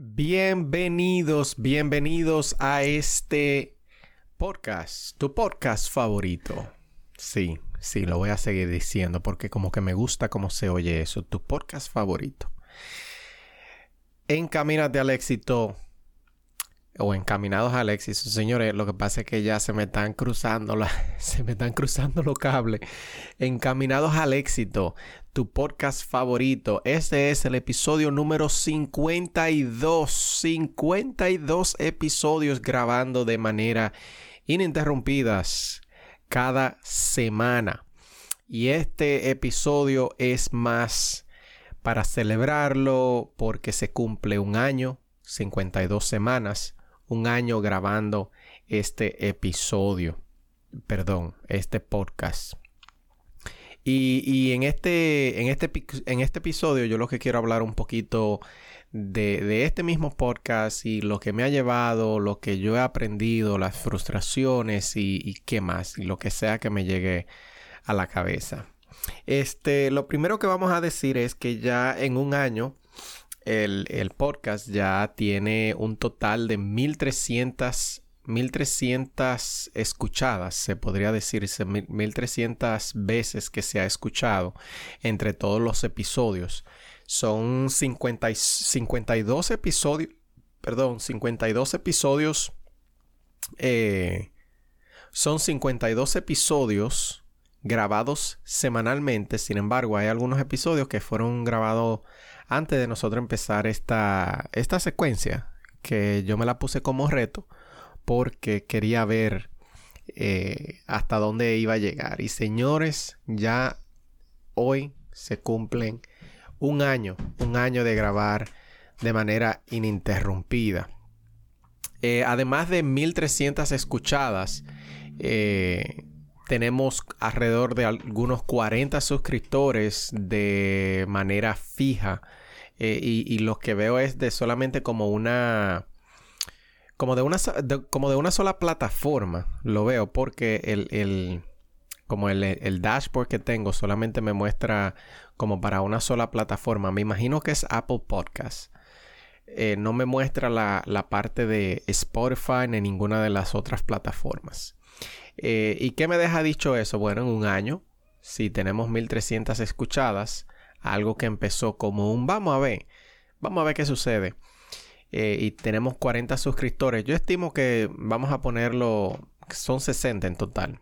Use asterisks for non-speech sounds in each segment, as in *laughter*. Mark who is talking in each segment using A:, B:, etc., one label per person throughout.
A: Bienvenidos, bienvenidos a este podcast, tu podcast favorito. Sí, sí, lo voy a seguir diciendo porque como que me gusta cómo se oye eso, tu podcast favorito. Encamínate al éxito o encaminados al éxito, señores, lo que pasa es que ya se me están cruzando *laughs* se me están cruzando los cables. Encaminados al éxito, tu podcast favorito. Este es el episodio número 52. 52 episodios grabando de manera ininterrumpidas cada semana. Y este episodio es más para celebrarlo porque se cumple un año, 52 semanas un año grabando este episodio, perdón, este podcast. Y, en, este, en, este, en este episodio yo lo que quiero hablar un poquito de, este mismo podcast y lo que me ha llevado, lo que yo he aprendido, las frustraciones y, qué más, y lo que sea que me llegue a la cabeza. Este, lo primero que vamos a decir es que ya en un año el, podcast ya tiene un total de 1300 1300 escuchadas, se podría decirse 1300 veces que se ha escuchado entre todos los episodios. Son 50, 52 episodios, perdón, 52 episodios, eh, son 52 episodios grabados semanalmente. Sin embargo, hay algunos episodios que fueron grabados antes de nosotros empezar esta, esta secuencia, que yo me la puse como reto porque quería ver eh, hasta dónde iba a llegar. Y señores, ya hoy se cumplen un año, un año de grabar de manera ininterrumpida. Eh, además de 1300 escuchadas, eh, tenemos alrededor de algunos 40 suscriptores de manera fija eh, y, lo que veo es de solamente como una... Como de una, como de una sola plataforma, lo veo, porque el, como el, dashboard que tengo solamente me muestra como para una sola plataforma. Me imagino que es Apple Podcast. Eh, no me muestra la, la, parte de Spotify ni ninguna de las otras plataformas. Eh, ¿Y qué me deja dicho eso? Bueno, en un año, si tenemos 1300 escuchadas, algo que empezó como un vamos a ver, vamos a ver qué sucede. Eh, y tenemos 40 suscriptores. Yo estimo que vamos a ponerlo, son 60 en total.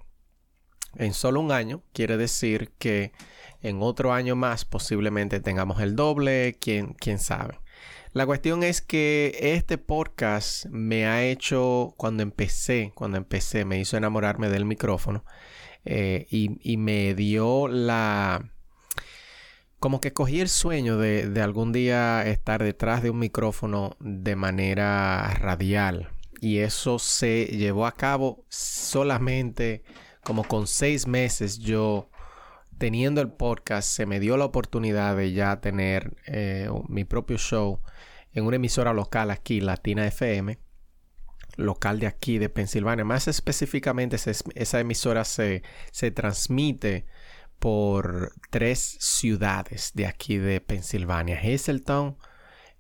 A: En solo un año quiere decir que en otro año más posiblemente tengamos el doble, quién, quién sabe. La cuestión es que este podcast me ha hecho, cuando empecé, cuando empecé, me hizo enamorarme del micrófono eh, y me dio la, como que cogí el sueño de, algún día estar detrás de un micrófono de manera radial. Y eso se llevó a cabo solamente como con seis meses yo teniendo el podcast se me dio la oportunidad de ya tener eh, mi propio show en una emisora local aquí, Latina FM, local de aquí de Pensilvania. Más específicamente esa, emisora se, se transmite por tres ciudades de aquí de Pensilvania, Hazeltown,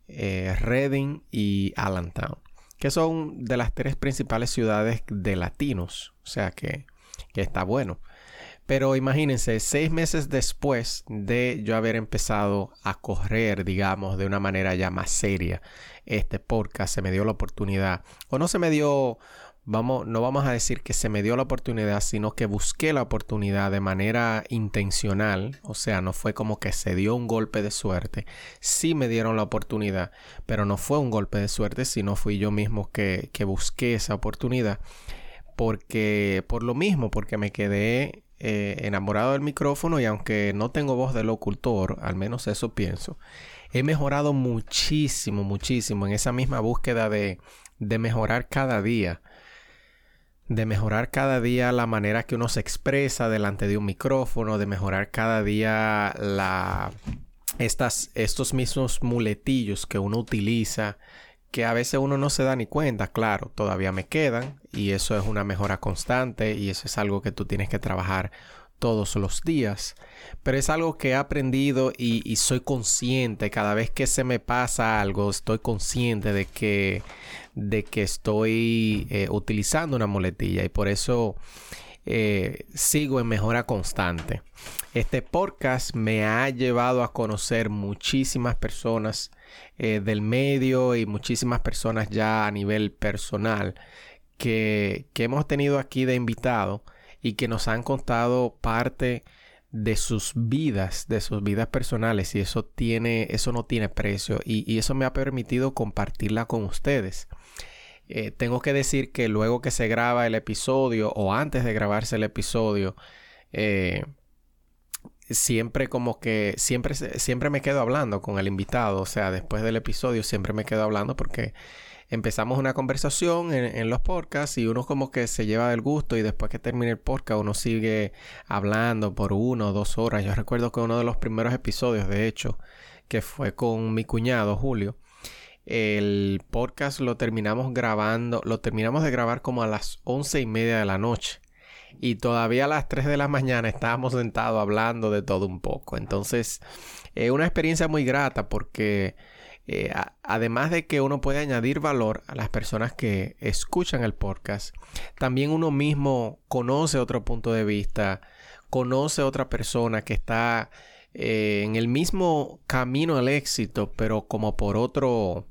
A: eh, Reading y Allentown, que son de las tres principales ciudades de latinos, o sea que, que está bueno. Pero imagínense, seis meses después de yo haber empezado a correr, digamos, de una manera ya más seria, este podcast se me dio la oportunidad, o no se me dio vamos, no vamos a decir que se me dio la oportunidad, sino que busqué la oportunidad de manera intencional, o sea, no fue como que se dio un golpe de suerte, sí me dieron la oportunidad, pero no fue un golpe de suerte, sino fui yo mismo que, que busqué esa oportunidad, porque por lo mismo, porque me quedé eh, enamorado del micrófono y aunque no tengo voz de locutor, al menos eso pienso, he mejorado muchísimo, muchísimo en esa misma búsqueda de, de mejorar cada día de mejorar cada día la manera que uno se expresa delante de un micrófono, de mejorar cada día la, estas, estos mismos muletillos que uno utiliza, que a veces uno no se da ni cuenta, claro, todavía me quedan y eso es una mejora constante y eso es algo que tú tienes que trabajar todos los días, pero es algo que he aprendido y, soy consciente, cada vez que se me pasa algo, estoy consciente de que, de que estoy eh, utilizando una muletilla y por eso eh, sigo en mejora constante. Este podcast me ha llevado a conocer muchísimas personas eh, del medio y muchísimas personas ya a nivel personal que, que hemos tenido aquí de invitado y que nos han contado parte de sus vidas, de sus vidas personales y eso tiene, eso no tiene precio y, eso me ha permitido compartirla con ustedes. Eh, tengo que decir que luego que se graba el episodio o antes de grabarse el episodio, eh, siempre como que siempre, siempre me quedo hablando con el invitado, o sea, después del episodio siempre me quedo hablando porque empezamos una conversación en, los podcasts y uno como que se lleva del gusto y después que termine el podcast uno sigue hablando por uno o dos horas. Yo recuerdo que uno de los primeros episodios, de hecho, que fue con mi cuñado Julio, el podcast lo terminamos grabando, lo terminamos de grabar como a las once y media de la noche. Y todavía a las 3 de la mañana estábamos sentados hablando de todo un poco. Entonces, es una experiencia muy grata porque eh, además de que uno puede añadir valor a las personas que escuchan el podcast, también uno mismo conoce otro punto de vista, conoce otra persona que está eh, en el mismo camino al éxito, pero como por otro,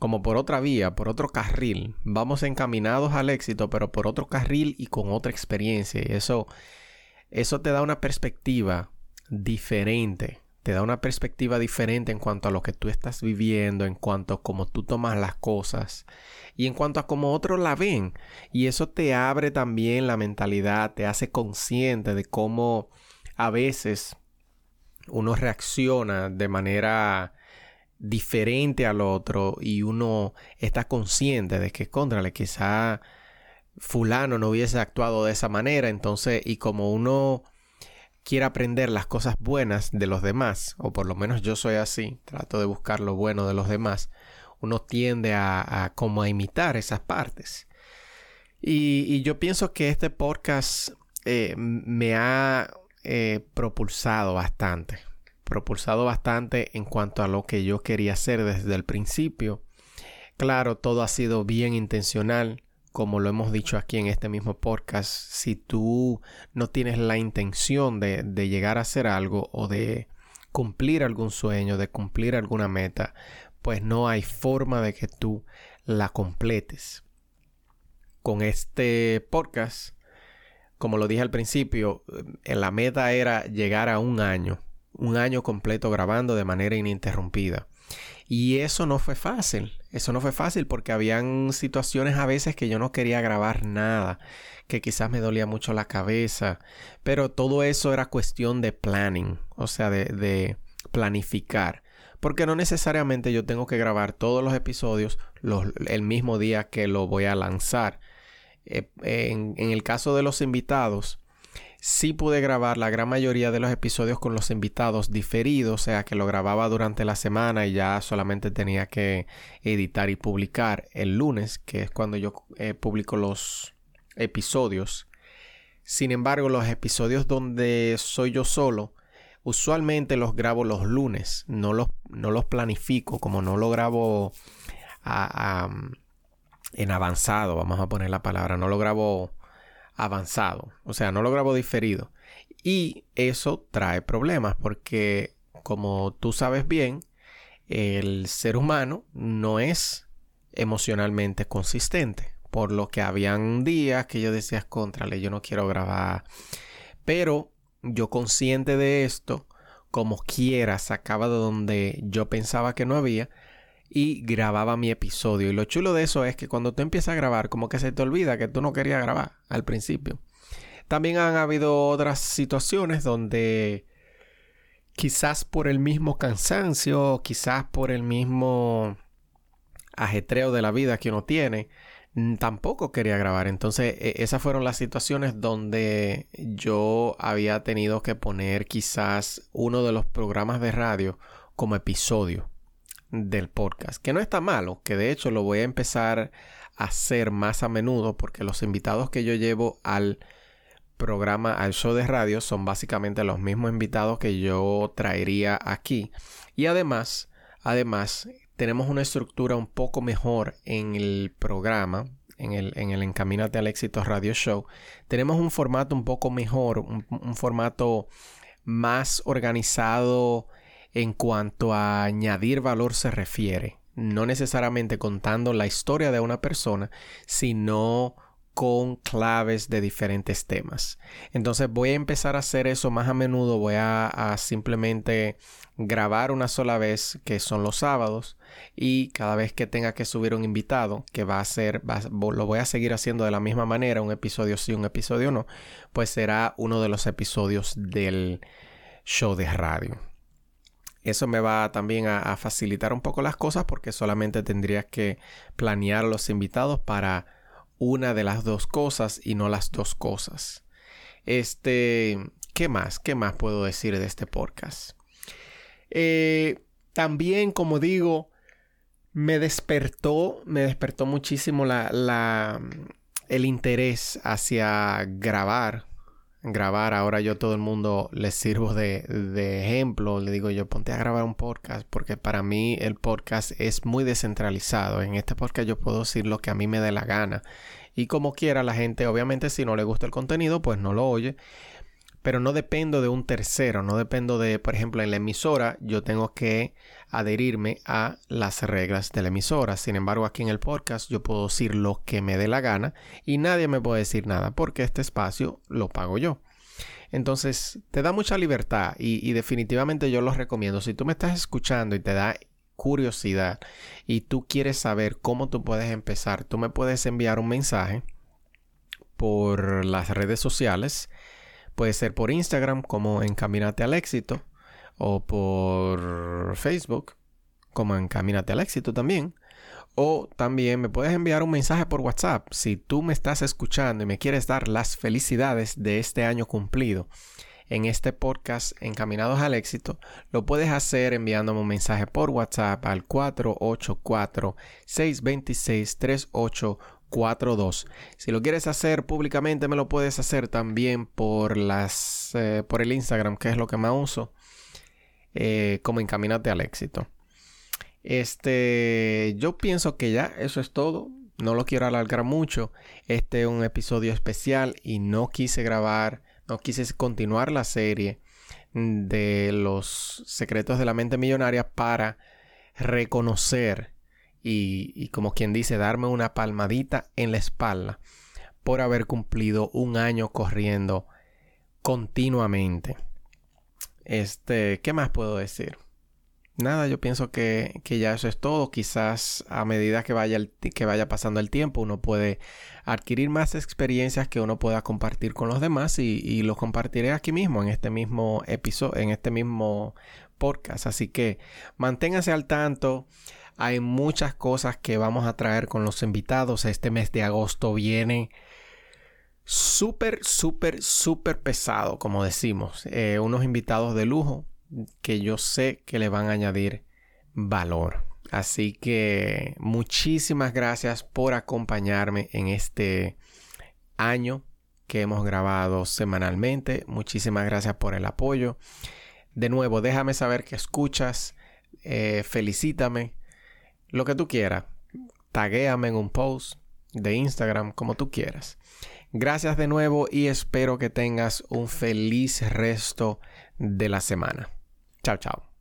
A: como por otra vía, por otro carril. Vamos encaminados al éxito, pero por otro carril y con otra experiencia. Y eso, eso te da una perspectiva diferente te da una perspectiva diferente en cuanto a lo que tú estás viviendo, en cuanto a cómo tú tomas las cosas y en cuanto a cómo otros la ven. Y eso te abre también la mentalidad, te hace consciente de cómo a veces uno reacciona de manera diferente al otro y uno está consciente de que, contrale, quizá fulano no hubiese actuado de esa manera, entonces, y como uno quiere aprender las cosas buenas de los demás, o por lo menos yo soy así, trato de buscar lo bueno de los demás, uno tiende a, como a imitar esas partes. Y, yo pienso que este podcast eh, me ha eh, propulsado bastante, propulsado bastante en cuanto a lo que yo quería hacer desde el principio. Claro, todo ha sido bien intencional como lo hemos dicho aquí en este mismo podcast, si tú no tienes la intención de, llegar a hacer algo o de cumplir algún sueño, de cumplir alguna meta, pues no hay forma de que tú la completes. Con este podcast, como lo dije al principio, eh, la meta era llegar a un año, un año completo grabando de manera ininterrumpida. Y eso no fue fácil. Eso no fue fácil porque habían situaciones a veces que yo no quería grabar nada, que quizás me dolía mucho la cabeza, pero todo eso era cuestión de planning, o sea, de, planificar. Porque no necesariamente yo tengo que grabar todos los episodios el mismo día que lo voy a lanzar. Eh, en el caso de los invitados, sí pude grabar la gran mayoría de los episodios con los invitados diferidos, o sea que lo grababa durante la semana y ya solamente tenía que editar y publicar el lunes, que es cuando yo eh, publico los episodios. Sin embargo, los episodios donde soy yo solo, usualmente los grabo los lunes, no los, no los planifico, como no lo grabo en avanzado, vamos a poner la palabra, no lo grabo avanzado, o sea, no lo grabo diferido. Y eso trae problemas porque, como tú sabes bien, el ser humano no es emocionalmente consistente. Por lo que habían días que yo decía, contrale, yo no quiero grabar. Pero yo consciente de esto, como quiera, sacaba de donde yo pensaba que no había y grababa mi episodio. Y lo chulo de eso es que cuando tú empiezas a grabar, como que se te olvida que tú no querías grabar al principio. También han habido otras situaciones donde quizás por el mismo cansancio, quizás por el mismo ajetreo de la vida que uno tiene, tampoco quería grabar. Entonces, e, esas fueron las situaciones donde yo había tenido que poner quizás uno de los programas de radio como episodio del podcast, que no está malo, que de hecho lo voy a empezar a hacer más a menudo porque los invitados que yo llevo al programa, al show de radio, son básicamente los mismos invitados que yo traería aquí. Y además, además, tenemos una estructura un poco mejor en el programa, en el, en el Encamínate al Éxito Radio Show. Tenemos un formato un poco mejor, un formato más organizado en cuanto a añadir valor se refiere. No necesariamente contando la historia de una persona, sino con claves de diferentes temas. Entonces voy a empezar a hacer eso más a menudo. Voy a, simplemente grabar una sola vez, que son los sábados, y cada vez que tenga que subir un invitado, que va a ser, lo voy a seguir haciendo de la misma manera, un episodio sí, un episodio no, pues será uno de los episodios del show de radio. Eso me va también a, facilitar un poco las cosas porque solamente tendría que planear los invitados para una de las dos cosas y no las dos cosas. Este, ¿qué más? ¿Qué más puedo decir de este podcast? Eh, también, como digo, me despertó, me despertó muchísimo la, el interés hacia grabar. Grabar, ahora yo todo el mundo les sirvo de, de ejemplo, le digo yo ponte a grabar un podcast porque para mí el podcast es muy descentralizado. En este podcast yo puedo decir lo que a mí me dé la gana y como quiera, la gente, obviamente, si no le gusta el contenido, pues no lo oye. Pero no dependo de un tercero, no dependo de, por ejemplo, en la emisora, yo tengo que adherirme a las reglas de la emisora. Sin embargo, aquí en el podcast yo puedo decir lo que me dé la gana y nadie me puede decir nada porque este espacio lo pago yo. Entonces, te da mucha libertad y, y definitivamente yo lo recomiendo. Si tú me estás escuchando y te da curiosidad y tú quieres saber cómo tú puedes empezar, tú me puedes enviar un mensaje por las redes sociales. Puede ser por Instagram como Encamínate al Éxito o por Facebook como Encamínate al Éxito también. O también me puedes enviar un mensaje por WhatsApp si tú me estás escuchando y me quieres dar las felicidades de este año cumplido en este podcast Encaminados al Éxito, lo puedes hacer enviándome un mensaje por WhatsApp al 484-626-3842. Si lo quieres hacer públicamente, me lo puedes hacer también por, las, eh, por el Instagram, que es lo que más uso, eh, como Encaminate al Éxito. Este, yo pienso que ya eso es todo. No lo quiero alargar mucho. Este es un episodio especial y no quise grabar no quise continuar la serie de los secretos de la mente millonaria para reconocer y, como quien dice, darme una palmadita en la espalda por haber cumplido un año corriendo continuamente. Este, ¿qué más puedo decir? nada, yo pienso que, ya eso es todo. Quizás a medida que vaya, que vaya pasando el tiempo, uno puede adquirir más experiencias que uno pueda compartir con los demás y, y lo compartiré aquí mismo, en este mismo episodio, en este mismo podcast. Así que manténgase al tanto. Hay muchas cosas que vamos a traer con los invitados. Este mes de agosto viene súper, súper, súper pesado, como decimos. Eh, unos invitados de lujo que yo sé que le van a añadir valor. Así que muchísimas gracias por acompañarme en este año que hemos grabado semanalmente. Muchísimas gracias por el apoyo. De nuevo, déjame saber que escuchas. Eh, felicítame. Lo que tú quieras. Taguéame en un post de Instagram como tú quieras. Gracias de nuevo y espero que tengas un feliz resto de la semana. Chao, chao.